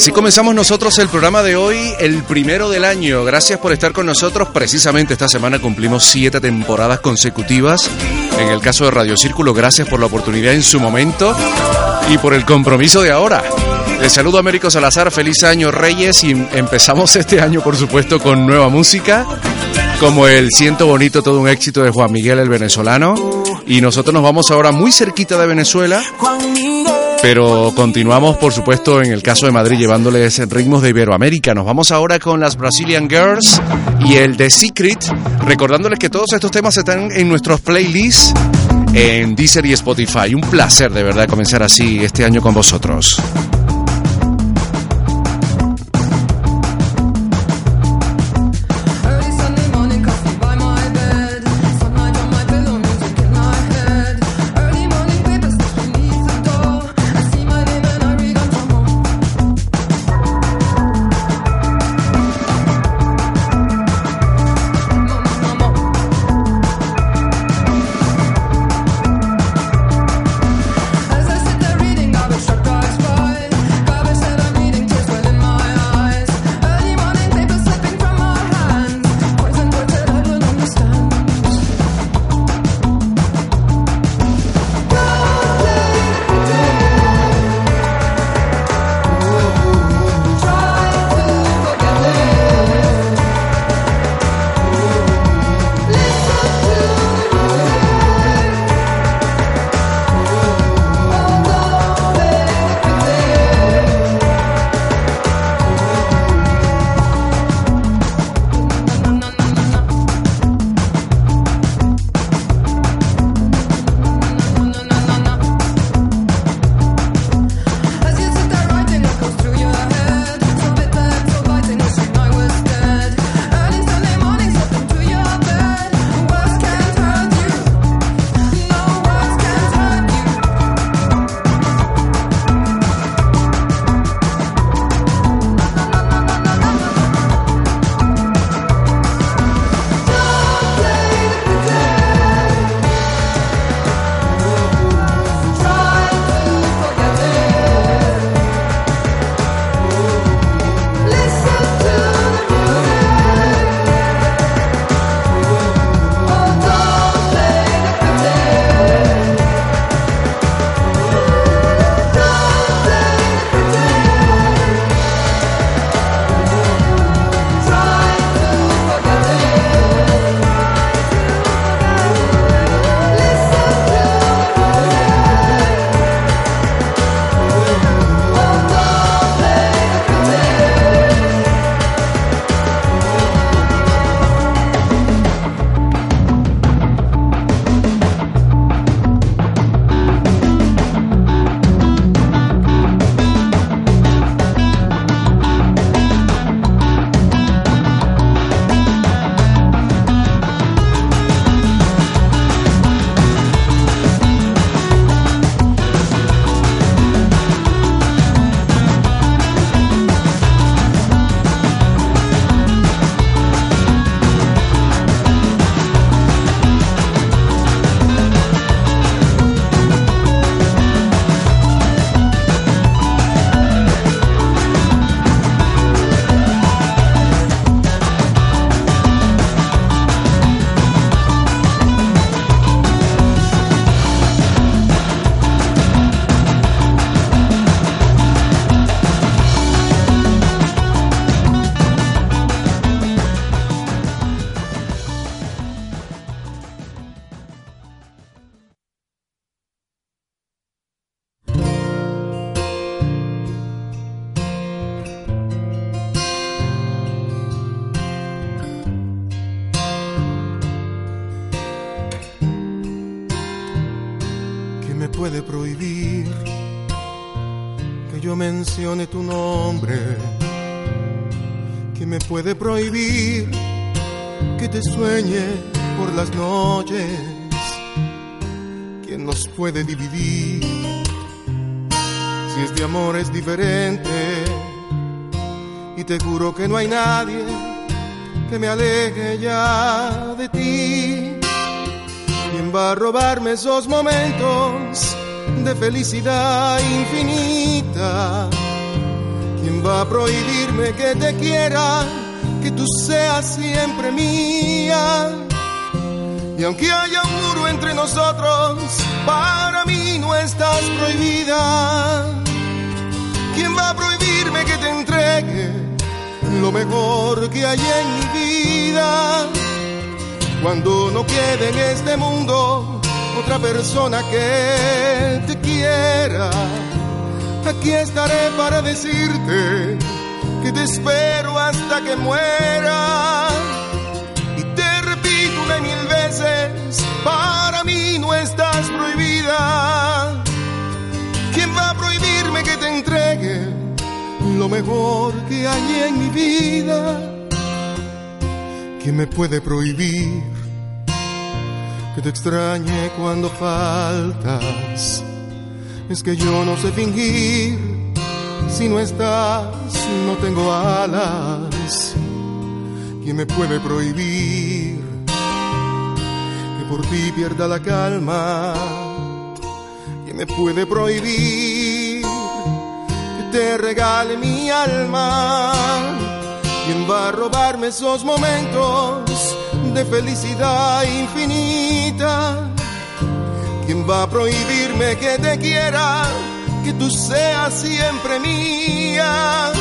Así comenzamos nosotros el programa de hoy, el primero del año. Gracias por estar con nosotros. Precisamente esta semana cumplimos siete temporadas consecutivas. En el caso de Radio Círculo, gracias por la oportunidad en su momento y por el compromiso de ahora. Les saludo a Américo Salazar, feliz año Reyes y empezamos este año por supuesto con nueva música, como el Siento Bonito, todo un éxito de Juan Miguel el venezolano. Y nosotros nos vamos ahora muy cerquita de Venezuela pero continuamos, por supuesto, en el caso de Madrid, llevándoles ritmos de Iberoamérica. Nos vamos ahora con las Brazilian Girls y el The Secret, recordándoles que todos estos temas están en nuestros playlists en Deezer y Spotify. Un placer, de verdad, comenzar así este año con vosotros. Puede prohibir que te sueñe por las noches? ¿Quién nos puede dividir? Si este amor es diferente y te juro que no hay nadie que me aleje ya de ti. ¿Quién va a robarme esos momentos de felicidad infinita? ¿Quién va a prohibirme que te quiera, que tú seas siempre mía? Y aunque haya un muro entre nosotros, para mí no estás prohibida. ¿Quién va a prohibirme que te entregue lo mejor que hay en mi vida? Cuando no quede en este mundo otra persona que te quiera, aquí estaré para decirte que te espero hasta que muera. Y te repito una mil veces, para mí no estás prohibida. ¿Quién va a prohibirme que te entregue lo mejor que hay en mi vida? ¿Quién me puede prohibir que te extrañe cuando faltas? Es que yo no sé fingir, si no estás no tengo alas. ¿Quién me puede prohibir que por ti pierda la calma? ¿Quién me puede prohibir que te regale mi alma? ¿Quién va a robarme esos momentos de felicidad infinita? ¿Quién va a prohibirme que te quiera, que tú seas siempre mía?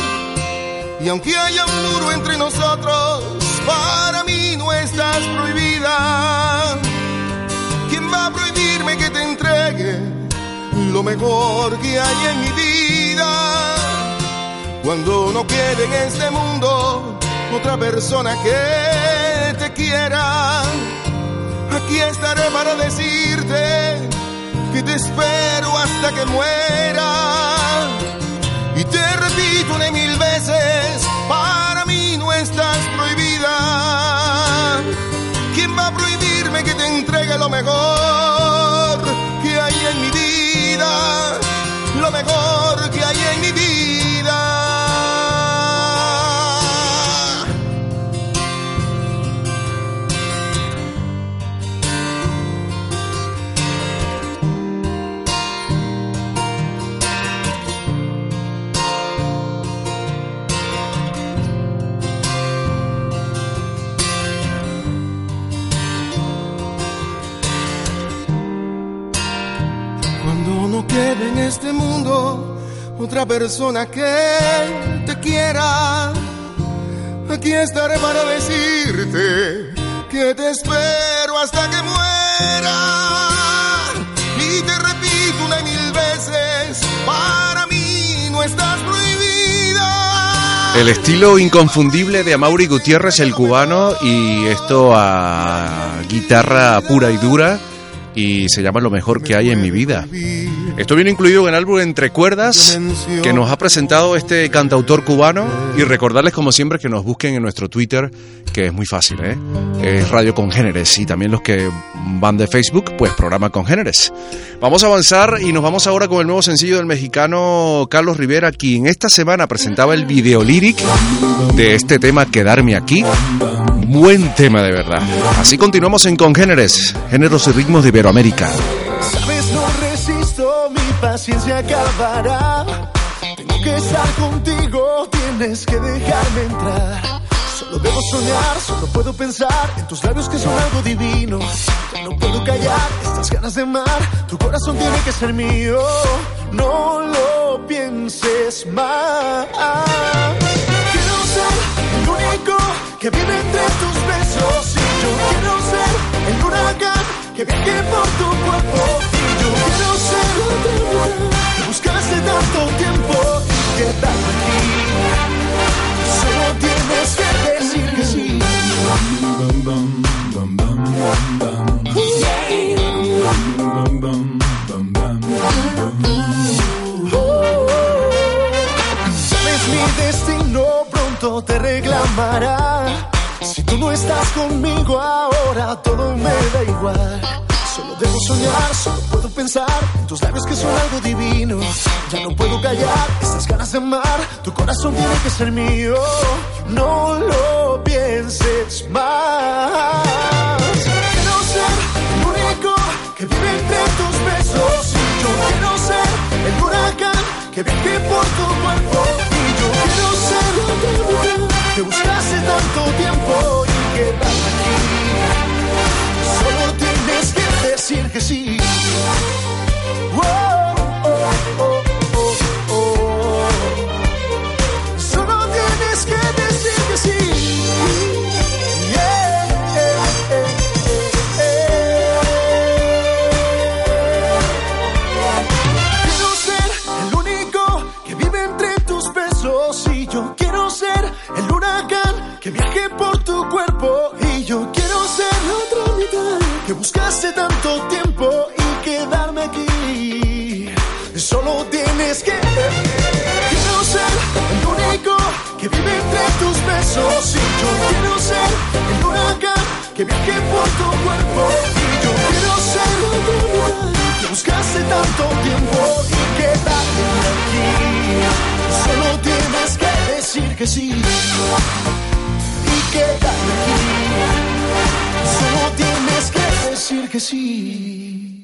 Y aunque haya un muro entre nosotros, para mí no estás prohibida. ¿Quién va a prohibirme que te entregue lo mejor que hay en mi vida? Cuando no quede en este mundo otra persona que te quiera, aquí estaré para decirte que te espero hasta que muera. Y te repito una mil veces, para mí no estás prohibida. ¿Quién va a prohibirme que te entregue lo mejor este mundo otra persona que te quiera, aquí estaré para decirte que te espero hasta que muera. Y te repito una y mil veces, para mí no estás prohibida. El estilo inconfundible de Amaury Gutiérrez, el cubano, y esto a guitarra pura y dura, y se llama Lo mejor que hay en mi vida. Esto viene incluido en el álbum Entre Cuerdas, que nos ha presentado este cantautor cubano, y recordarles como siempre que nos busquen en nuestro Twitter, que es muy fácil, ¿eh? Es Radio Congéneres, y también los que van de Facebook, pues programa Congéneres. Vamos a avanzar y nos vamos ahora con el nuevo sencillo del mexicano Carlos Rivera, quien esta semana presentaba el video lyric de este tema Quedarme aquí. Buen tema de verdad. Así continuamos en Congéneres, géneros y ritmos de Iberoamérica. Paciencia acabará. Tengo que estar contigo, tienes que dejarme entrar. Solo debo soñar, solo puedo pensar en tus labios que son algo divino. Ya no puedo callar estas ganas de amar, tu corazón tiene que ser mío. No lo pienses más. Quiero ser el único que vive entre tus besos y yo quiero ser el huracán que viaje por tu cuerpo. Y yo quiero ser la buscaste tanto tiempo y quedarme aquí. Solo tienes que decir que sí. Sabes mi destino pronto te reclamará. Si tú no estás conmigo ahora, todo me da igual. Soñar, solo puedo pensar en tus labios que son algo divino. Ya no puedo callar estas ganas de amar, tu corazón tiene que ser mío. No lo pienses más. Quiero ser el único que vive entre tus besos. Y yo quiero ser el huracán que viaje por tu cuerpo. Y yo quiero ser la que buscaste tanto tiempo y quedar aquí. Decir que sí. Tus besos y yo quiero ser el huracán que viaje por tu cuerpo y yo quiero ser otra mitad que buscaste tanto tiempo y quedarme aquí. Solo tienes que decir que sí y quedarme aquí. Solo tienes que decir que sí.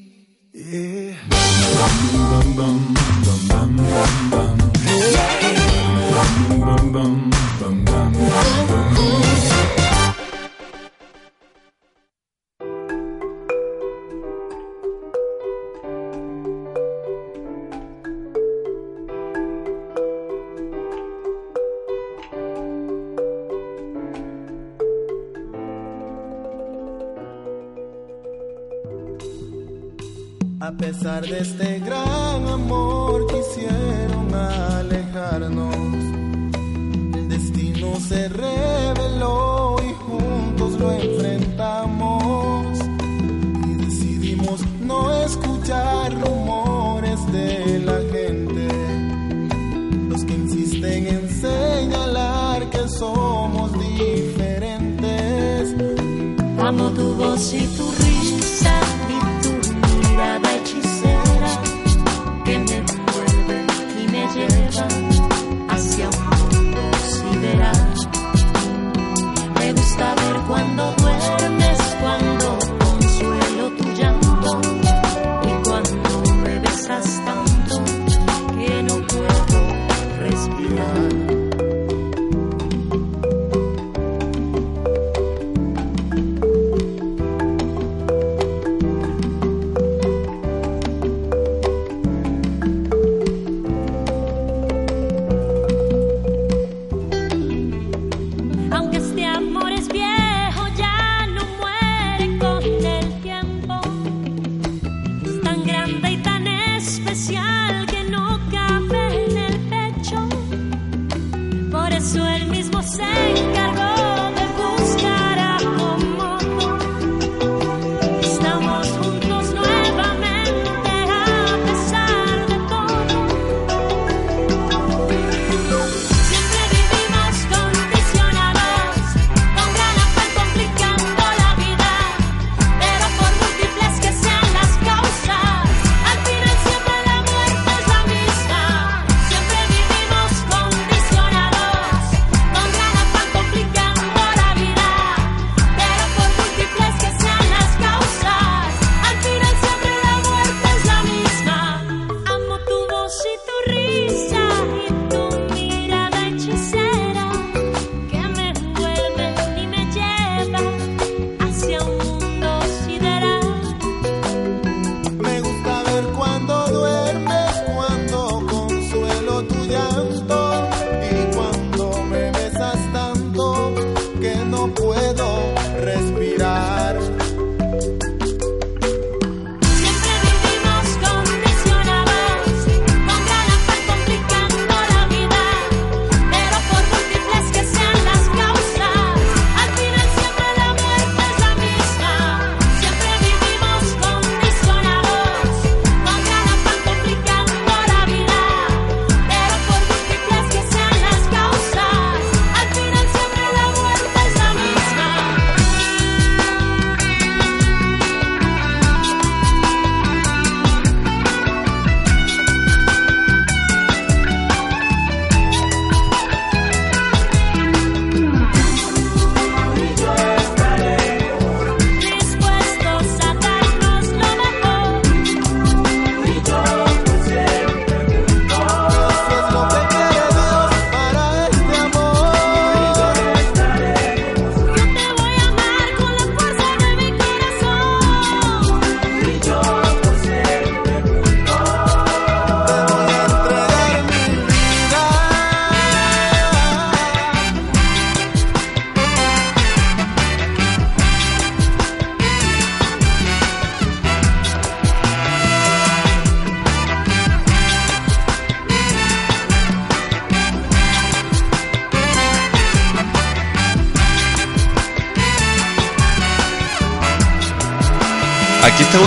no cae.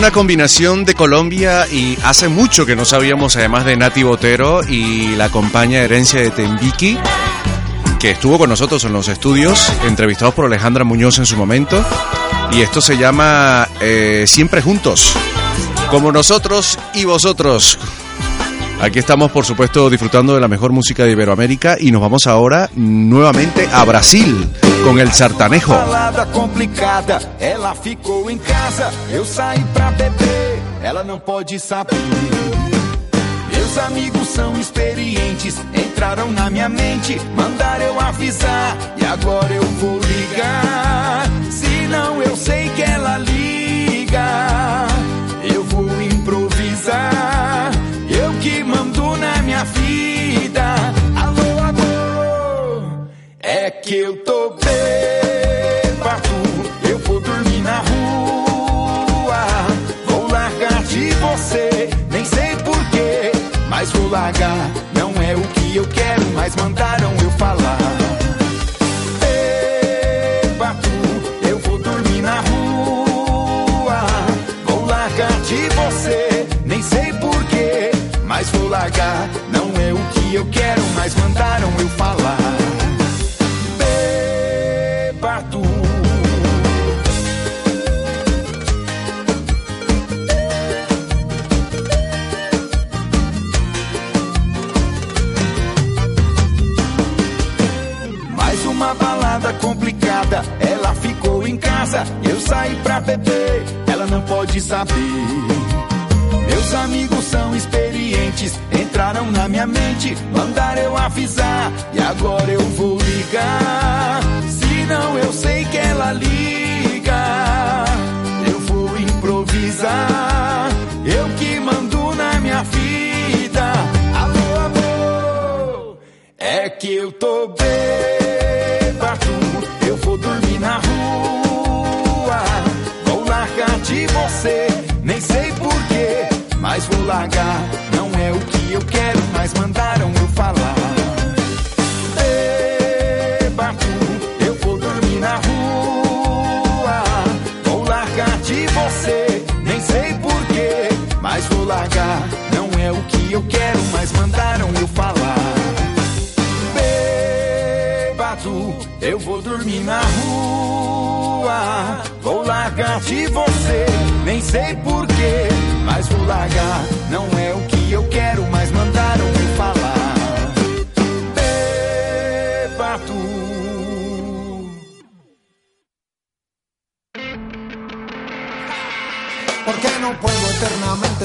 Una combinación de Colombia y hace mucho que no sabíamos, además de Nati Botero y la compañía Herencia de Tembiqui, que estuvo con nosotros en los estudios, entrevistados por Alejandra Muñoz en su momento. Y esto se llama eh, Siempre Juntos, como nosotros y vosotros. Aquí estamos, por supuesto, disfrutando de la mejor música de Iberoamérica y nos vamos ahora nuevamente a Brasil con el sartanejo. Complicada, ela ficou em casa. Eu saí pra beber, ela não pode saber. Meus amigos são experientes, entraram na minha mente, mandaram eu avisar. E agora eu vou ligar. Se não, eu sei que ela liga. Eu vou improvisar. Eu que mando na minha vida. Alô, amor. É que eu tô I got.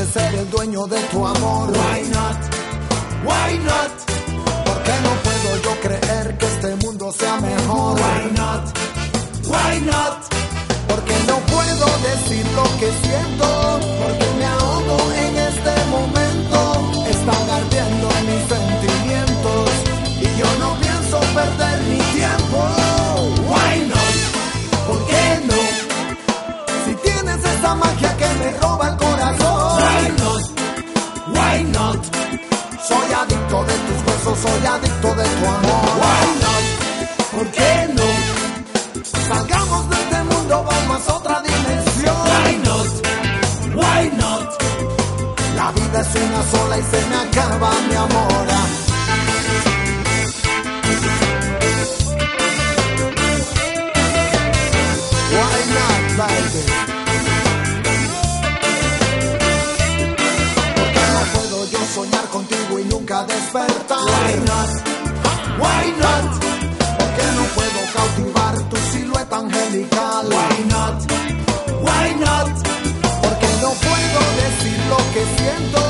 Eternamente ser el dueño de tu amor? Why not? Why not? ¿Por qué no puedo yo creer que este mundo sea mejor? Why not? Why not? Porque no puedo decir lo que siento, porque me ahogo en este momento. Están ardiendo mis sentimientos y yo no pienso perder mi tiempo. Why not? ¿Por qué no? Si tienes esa magia que me roba el corazón. Soy adicto de tu amor. Why not? ¿Por qué no? Salgamos de este mundo, vamos a otra dimensión. Why not? Why not? La vida es una sola y se me acaba mi amor. Why not, baby? Why not? Why not? ¿Por qué no puedo cautivar tu silueta angelical? Why not? Why not? Porque no puedo decir lo que siento,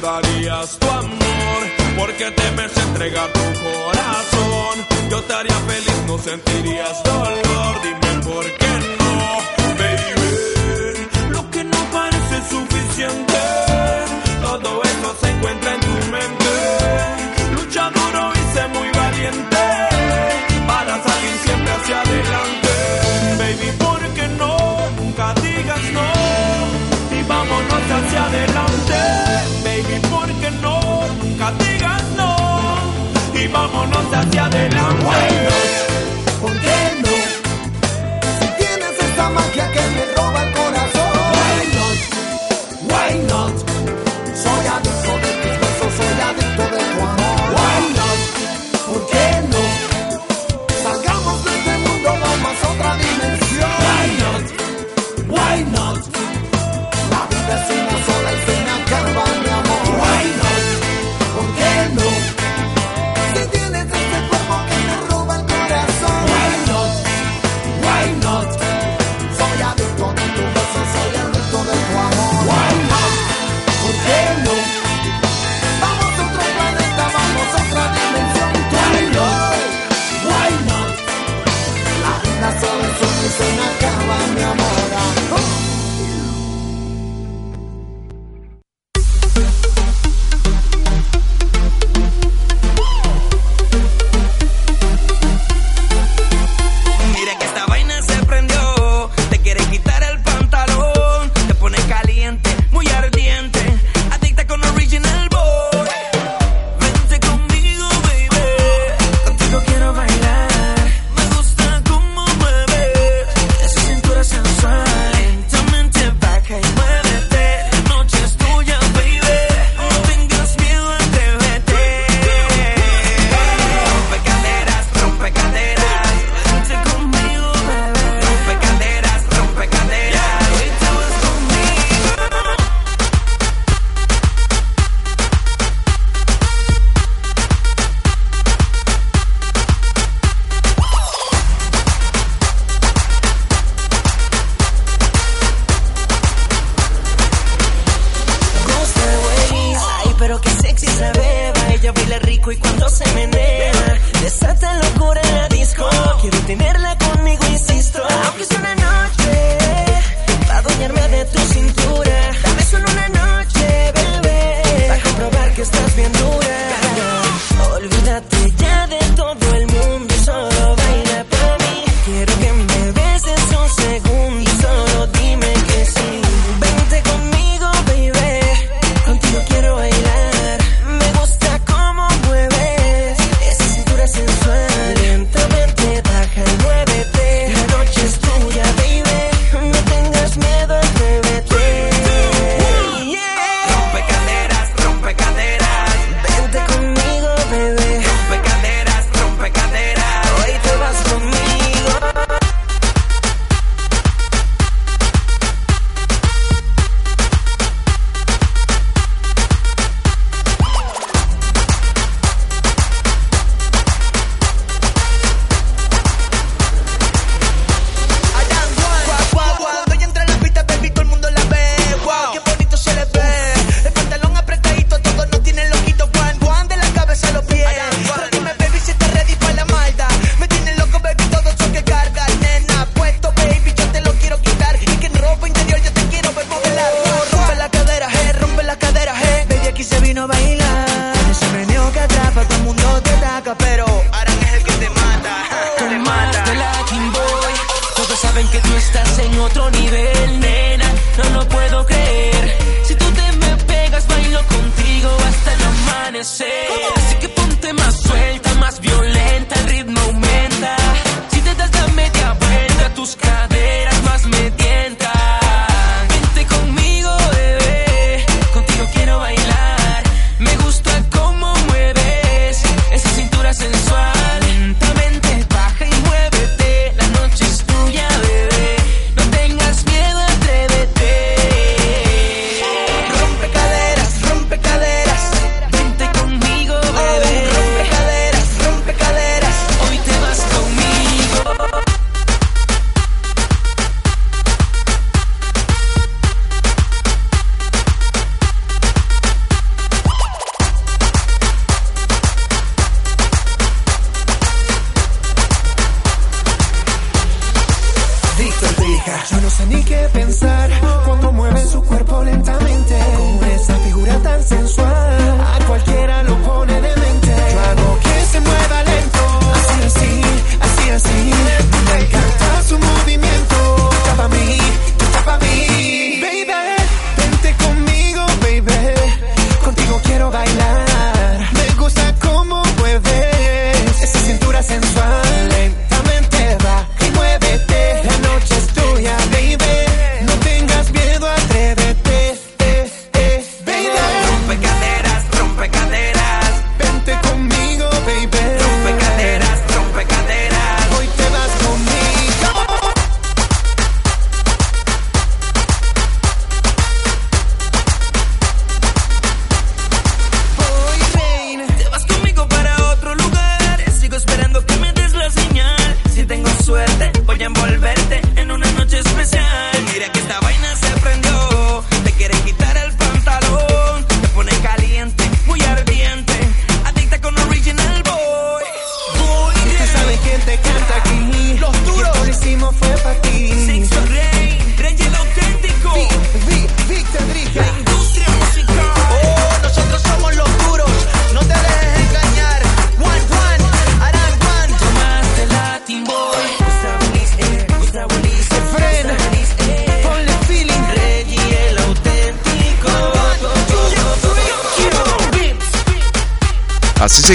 darías tu amor, porque temes entregar tu corazón. Yo te haría feliz, no sentirías dolor. Dime and I'm waiting.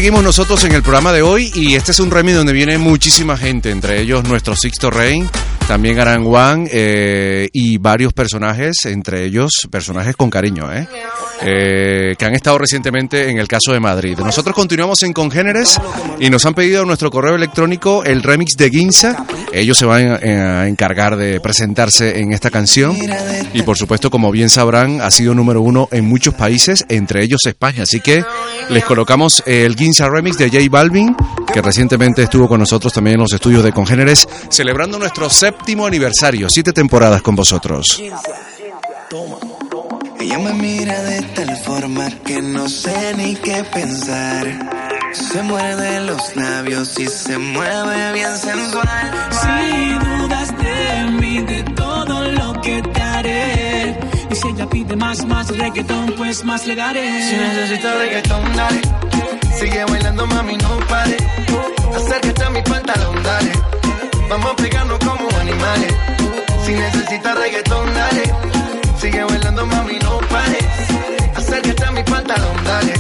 Seguimos nosotros en el programa de hoy y este es un remix donde viene muchísima gente, entre ellos nuestro Sixto Rain, también Aran Wan eh, y varios personajes, entre ellos personajes con cariño, ¿eh? Eh, que han estado recientemente en el caso de Madrid. Nosotros continuamos en Congéneres y nos han pedido nuestro correo electrónico el remix de Ginza. Ellos se van eh, a encargar de presentarse en esta canción y por supuesto, como bien sabrán, ha sido número uno en muchos países, entre ellos España. Así que les colocamos el Ginza remix de J Balvin, que recientemente estuvo con nosotros también en los estudios de Congéneres, celebrando nuestro séptimo aniversario, siete temporadas con vosotros. Ella me mira de tal forma que no sé ni qué pensar. Se muerde los labios y se mueve bien sensual. Si dudas de mí, de todo lo que te haré. Y si ella pide más, más reggaetón, pues más le daré. Si necesitas reggaetón, dale. Sigue bailando, mami, no pare. Acércate a mi pantalón, dale. Vamos a pegarnos como animales. Si necesitas reggaetón, dale. Sigue bailando, mami, no pare. Acércate a mi pantalón, dale.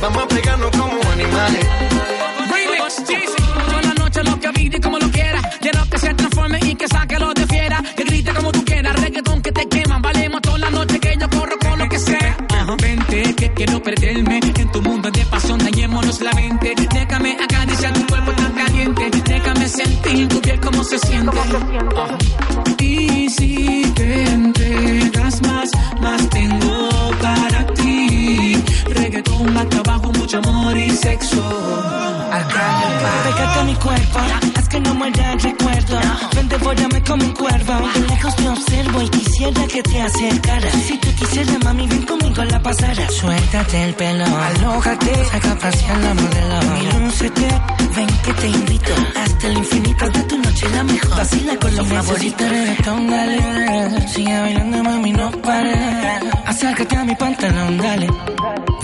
Vamos a pegarnos como animales. Remix, Jeezy. Toda la noche lo que vive como lo quiera. Quiero que se transforme y que saque lo de fiera. Que grite como tú quieras. Reggaetón que te queman. Valemos toda la noche que yo corro con lo que sea. Vente, que quiero perderme. En tu mundo de pasión, dañémonos la mente. Déjame acariciar tu cuerpo tan caliente. Déjame sentir tu piel como se siente. Ajá. Y si te entregas más, más tengo para ti. Reggaetón, más trabajo, mucho amor y sexo. Pégate a mi cuerpo, haz que no muera el recuerdo. Ven, devórame como un cuervo. De lejos te observo y quisiera que te acercaras. Si tú quisieras, mami, ven conmigo a la pasara. Suéltate el pelo, alójate, saca a pasear la modelo. Lúcete, ven que te invito. Hasta el infinito de tu noche la mejor. Vacila con lo favorito. reggaetón, dale. Sigue bailando, mami, no pares. Acércate a mi pantalón, dale.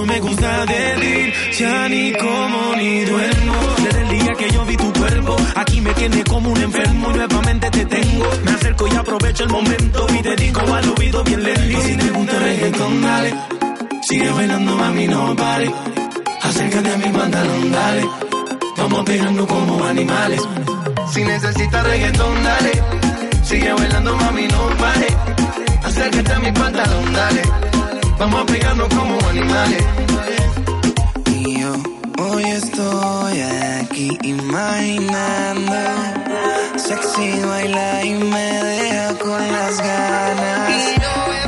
Todo me gusta de ti, ya ni como ni duermo. Desde el día que yo vi tu cuerpo, aquí me tiene como un enfermo. Nuevamente te tengo aprovecho el momento y dedico al oído bien lento. Y si te gusta el reggaetón, dale. Sigue bailando, mami, no pare. Acércate a mi pantalón, dale. Vamos pegando como animales. Si necesitas reggaetón, dale. Sigue bailando, mami, no pare. Acércate a mi pantalón, dale. Vamos a pegarnos como animales. Y yo hoy estoy aquí imaginando. Sexy baila y me deja con las ganas. Y yo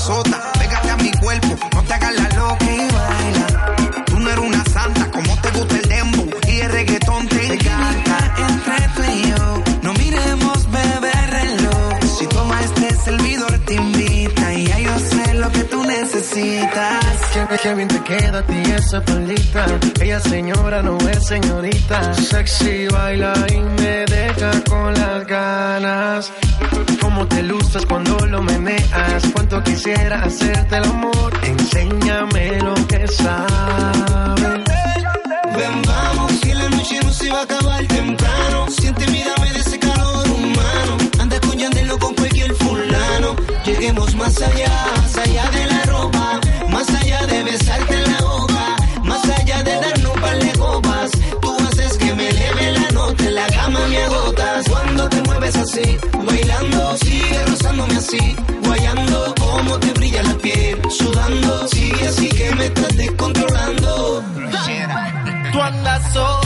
azota. Pégate a mi cuerpo, no te hagas la loca y baila. Tú no eres una santa, como te gusta el dembow y el reggaetón te encanta. Entre tú y yo, no miremos beber reloj. Si toma este servidor te invita y ya yo sé lo que tú necesitas. Qué, qué bien te queda a ti esa palita. Ella señora no es señorita. Sexy baila y me deja con las ganas. Cómo te lustras cuando lo meneas. Cuánto quisiera hacerte el amor. Enséñame lo que sabes. Ven, vamos, que la noche no se va a acabar temprano. Siente, mírame de ese calor humano. Anda con Yandel con cualquier fulano. Lleguemos más allá, más allá de la ropa. Más allá de besarte en la boca. Más allá de darnos un par de copas. Tú haces que me eleve la nota. En la cama me agotas. Cuando te mueves así, Guayando, como te brilla la piel. Sudando, sigue así que me estás descontrolando. Tú andas sola,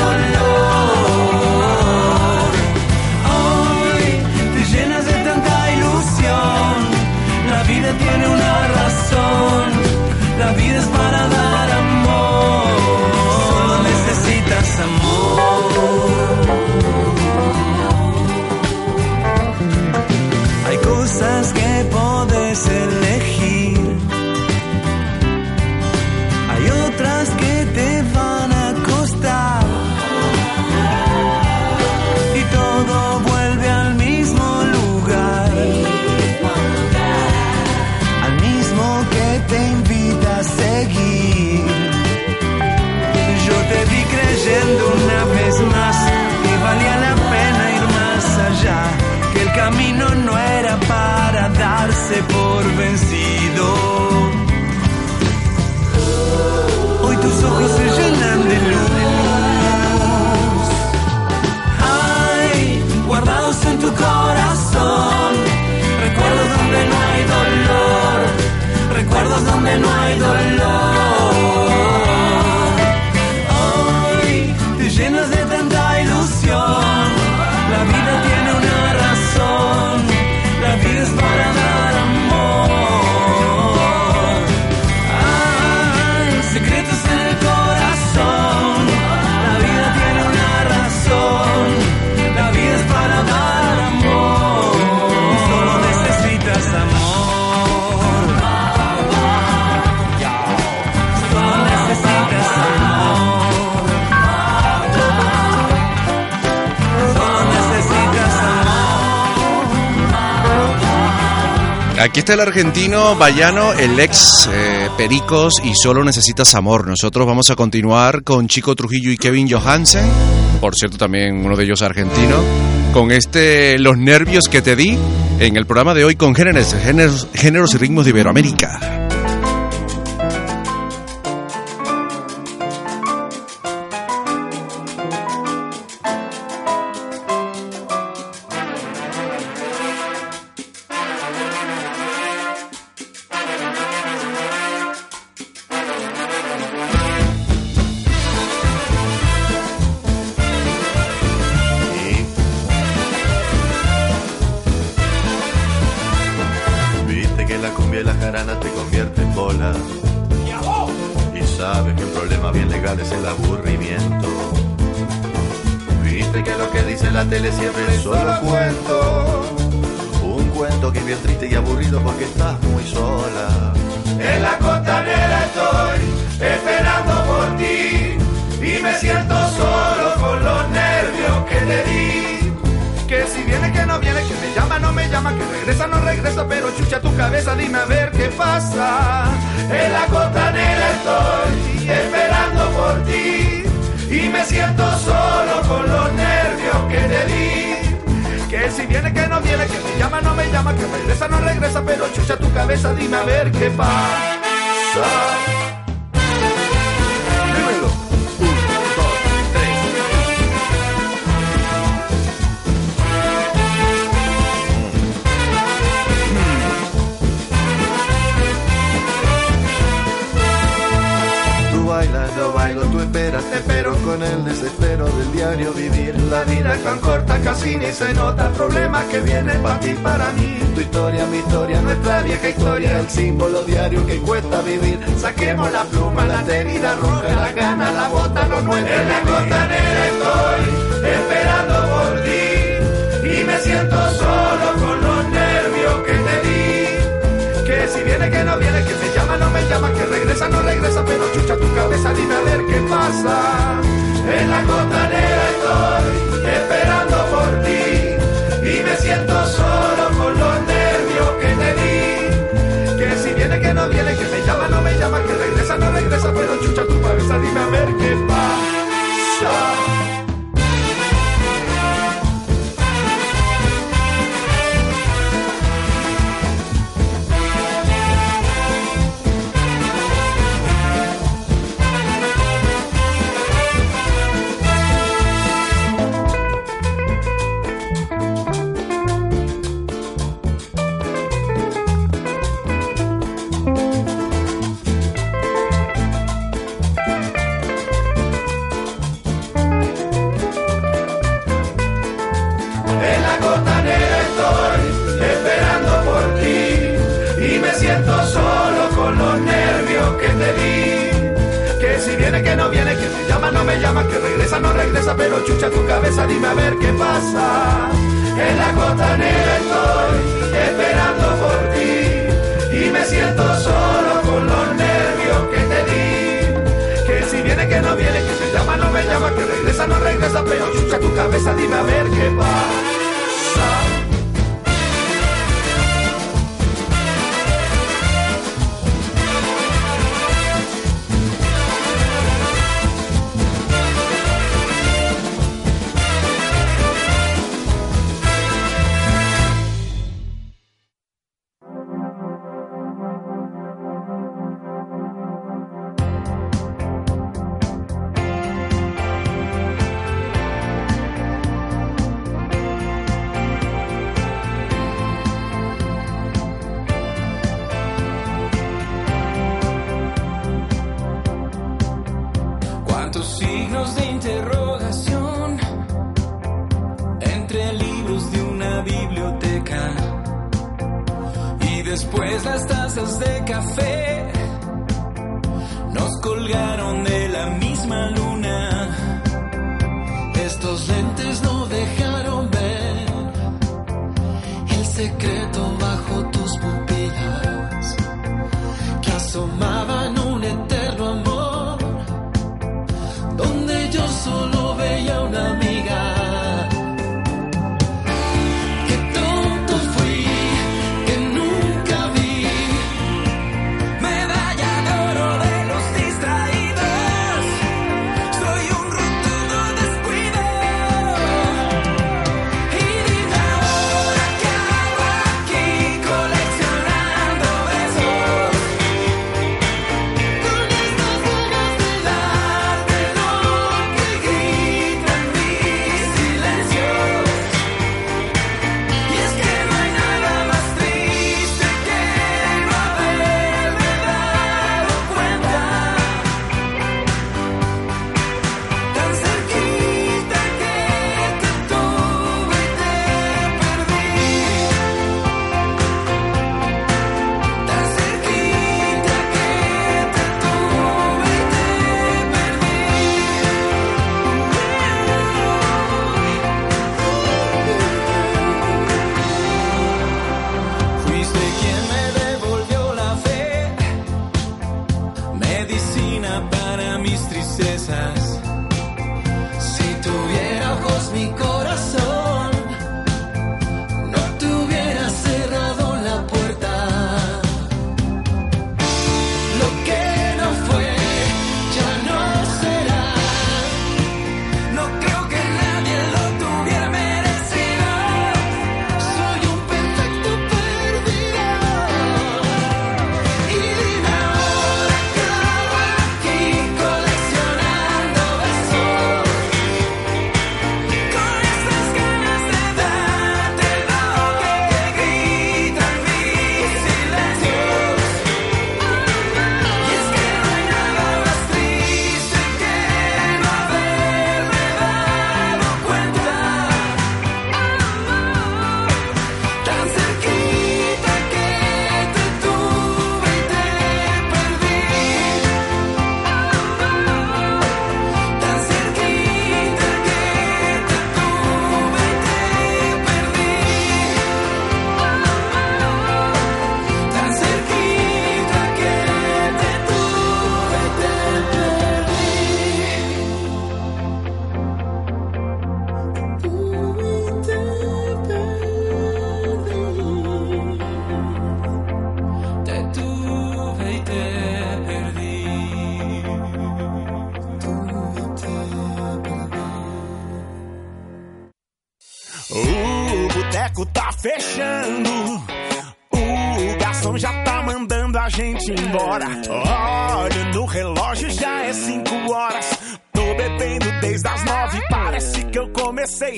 no Aquí está el argentino Bayano, el ex eh, Pericos y solo necesitas amor. Nosotros vamos a continuar con Chico Trujillo y Kevin Johansen, por cierto también uno de ellos argentino, con este Los nervios que te di en el programa de hoy con géneros, géneros, géneros y ritmos de Iberoamérica. Con el desespero del diario vivir. La vida es tan corta, casi ni se nota, problemas que vienen para ti, para mí. Tu historia, mi historia, nuestra vieja historia, el símbolo diario que cuesta vivir. Saquemos la pluma, la tenida roja, la gana, la bota, lo nuestro. En la costanera estoy esperando por ti regresa, no regresa, pero chucha tu cabeza, dime a ver qué pasa. En la costanera estoy esperando por ti y me siento solo con los nervios que te di. Que si viene, que no viene, que me llama, no me llama, que regresa, no regresa, pero chucha tu cabeza, dime a ver qué pasa. Qué pasa. En la costanera estoy esperando por ti y me siento solo con los nervios que te di. Que si viene, que no viene, que me llama, no me llama, que regresa, no regresa, pero chucha tu cabeza, dime a ver qué pasa.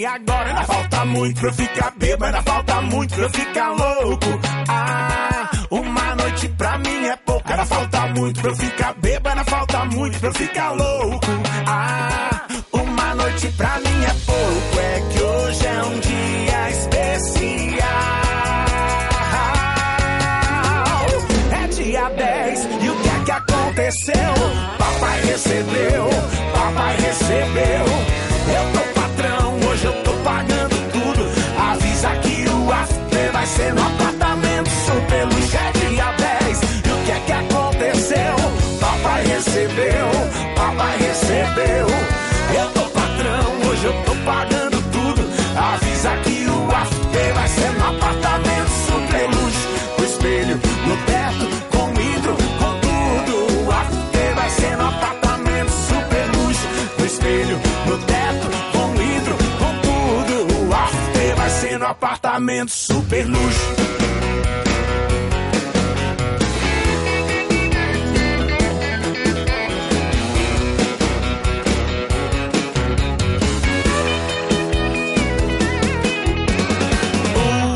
E agora ainda falta muito pra eu ficar bêbado, ainda falta muito pra eu ficar louco. Ah, uma noite pra mim é pouca, ainda falta muito pra eu ficar bêbado, ainda falta muito pra eu ficar louco. Ah. apartamento super luxo.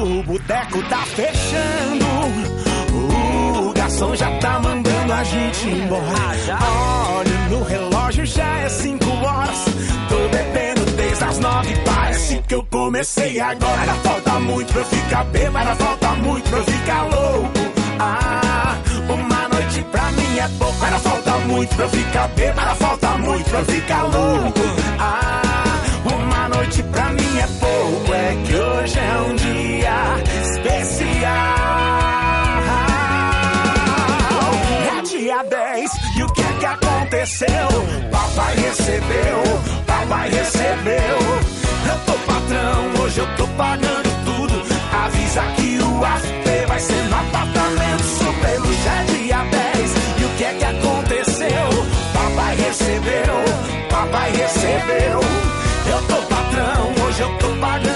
O boteco tá fechando. O garçom já tá mandando a gente embora. Olha no relógio, já é cinco horas. Tô bebendo desde as nove para que eu comecei agora. Falta muito pra eu ficar bêbada, falta muito pra eu ficar louco. Ah, uma noite pra mim é pouco. Agora falta muito pra eu ficar bêbada, falta muito pra eu ficar louco. Ah, uma noite pra mim é pouco. É que hoje é um dia especial. Dia 10 e o que é que aconteceu? Papai recebeu, papai recebeu. Eu tô patrão, hoje eu tô pagando tudo. Avisa que o after vai ser no apartamento super luxo. É dia 10 e o que é que aconteceu? Papai recebeu, papai recebeu. Eu tô patrão, hoje eu tô pagando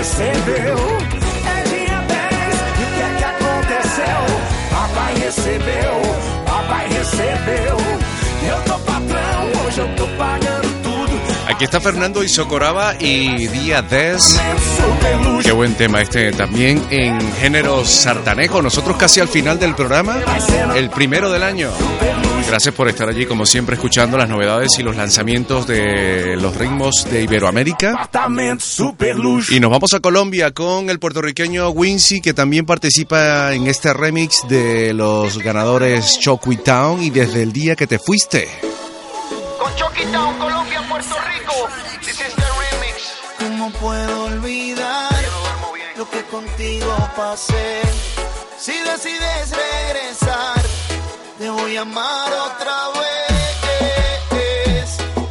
recebeu. É dia 10 e o que é que aconteceu? Papai recebeu. Papai recebeu. Aquí está Fernando Isocoraba y Día 10. Qué buen tema este también en género sartanejo. Nosotros casi al final del programa, el primero del año. Gracias por estar allí, como siempre, escuchando las novedades y los lanzamientos de los ritmos de Iberoamérica. Y nos vamos a Colombia con el puertorriqueño Wincy, que también participa en este remix de los ganadores Choqui Town y desde el día que te fuiste. Con Chucky Town, Colombia, puedo olvidar lo que contigo pasé? Si decides regresar, te voy a amar otra vez.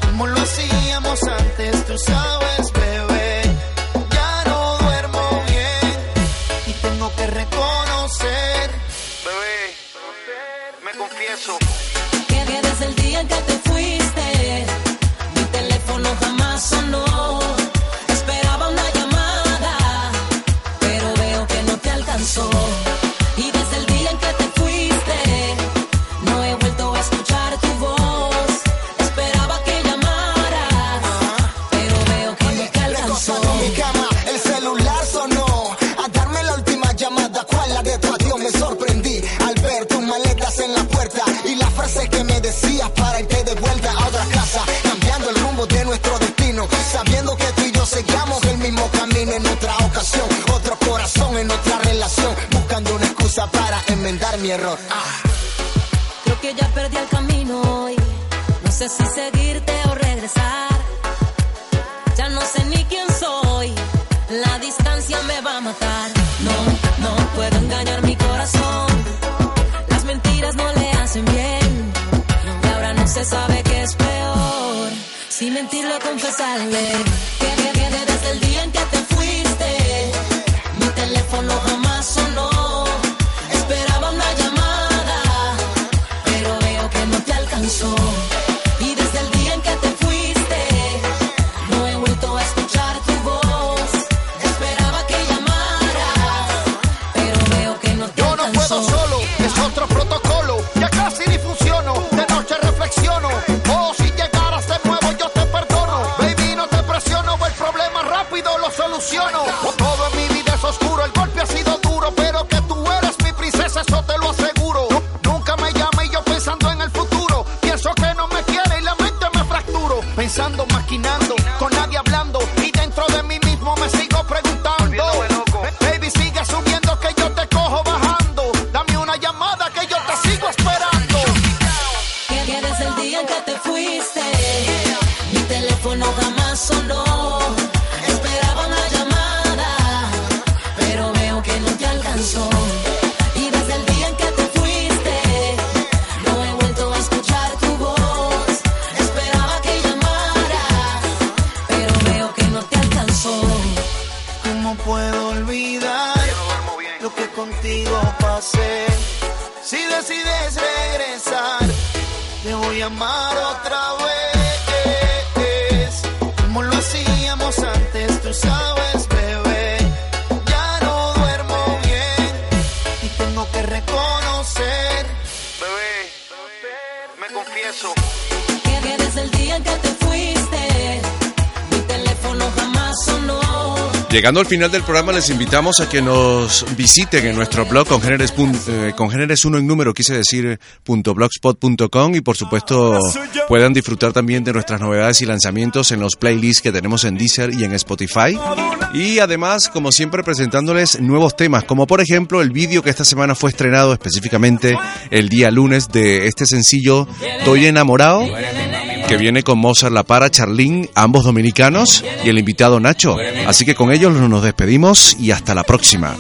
Como lo hacíamos antes, tú sabes, bebé. Ya no duermo bien y tengo que reconocer. Bebé, me confieso. Que desde el día en que te fuiste, mi teléfono jamás sonó. Y desde el día en que te fuiste, no he vuelto a escuchar tu voz. Esperaba que llamaras, pero veo que no te alcanzó. mi cama, el celular sonó a darme la última llamada. ¿Cuál la de tu adiós? Me sorprendí al ver tus maletas en la puerta y la frase que me decías para enmendar mi error. Ah. Creo que ya perdí el camino hoy. No sé si seguirte o regresar. Ya no sé ni quién soy. La distancia me va a matar. No, no puedo engañar mi corazón. Las mentiras no le hacen bien. Y ahora no se sabe qué es peor. Si mentirle o confesarle. Que que viene desde el día en que te Llegando al final del programa les invitamos a que nos visiten en nuestro blog con géneres, eh, en número, quise decir, eh, punto blogspot.com y por supuesto puedan disfrutar también de nuestras novedades y lanzamientos en los playlists que tenemos en Deezer y en Spotify. Y además, como siempre, presentándoles nuevos temas, como por ejemplo el vídeo que esta semana fue estrenado específicamente el día lunes de este sencillo Doy enamorado que viene con Mozart La Para, Charlín, ambos dominicanos, y el invitado Nacho. Así que con ellos nos despedimos y hasta la próxima.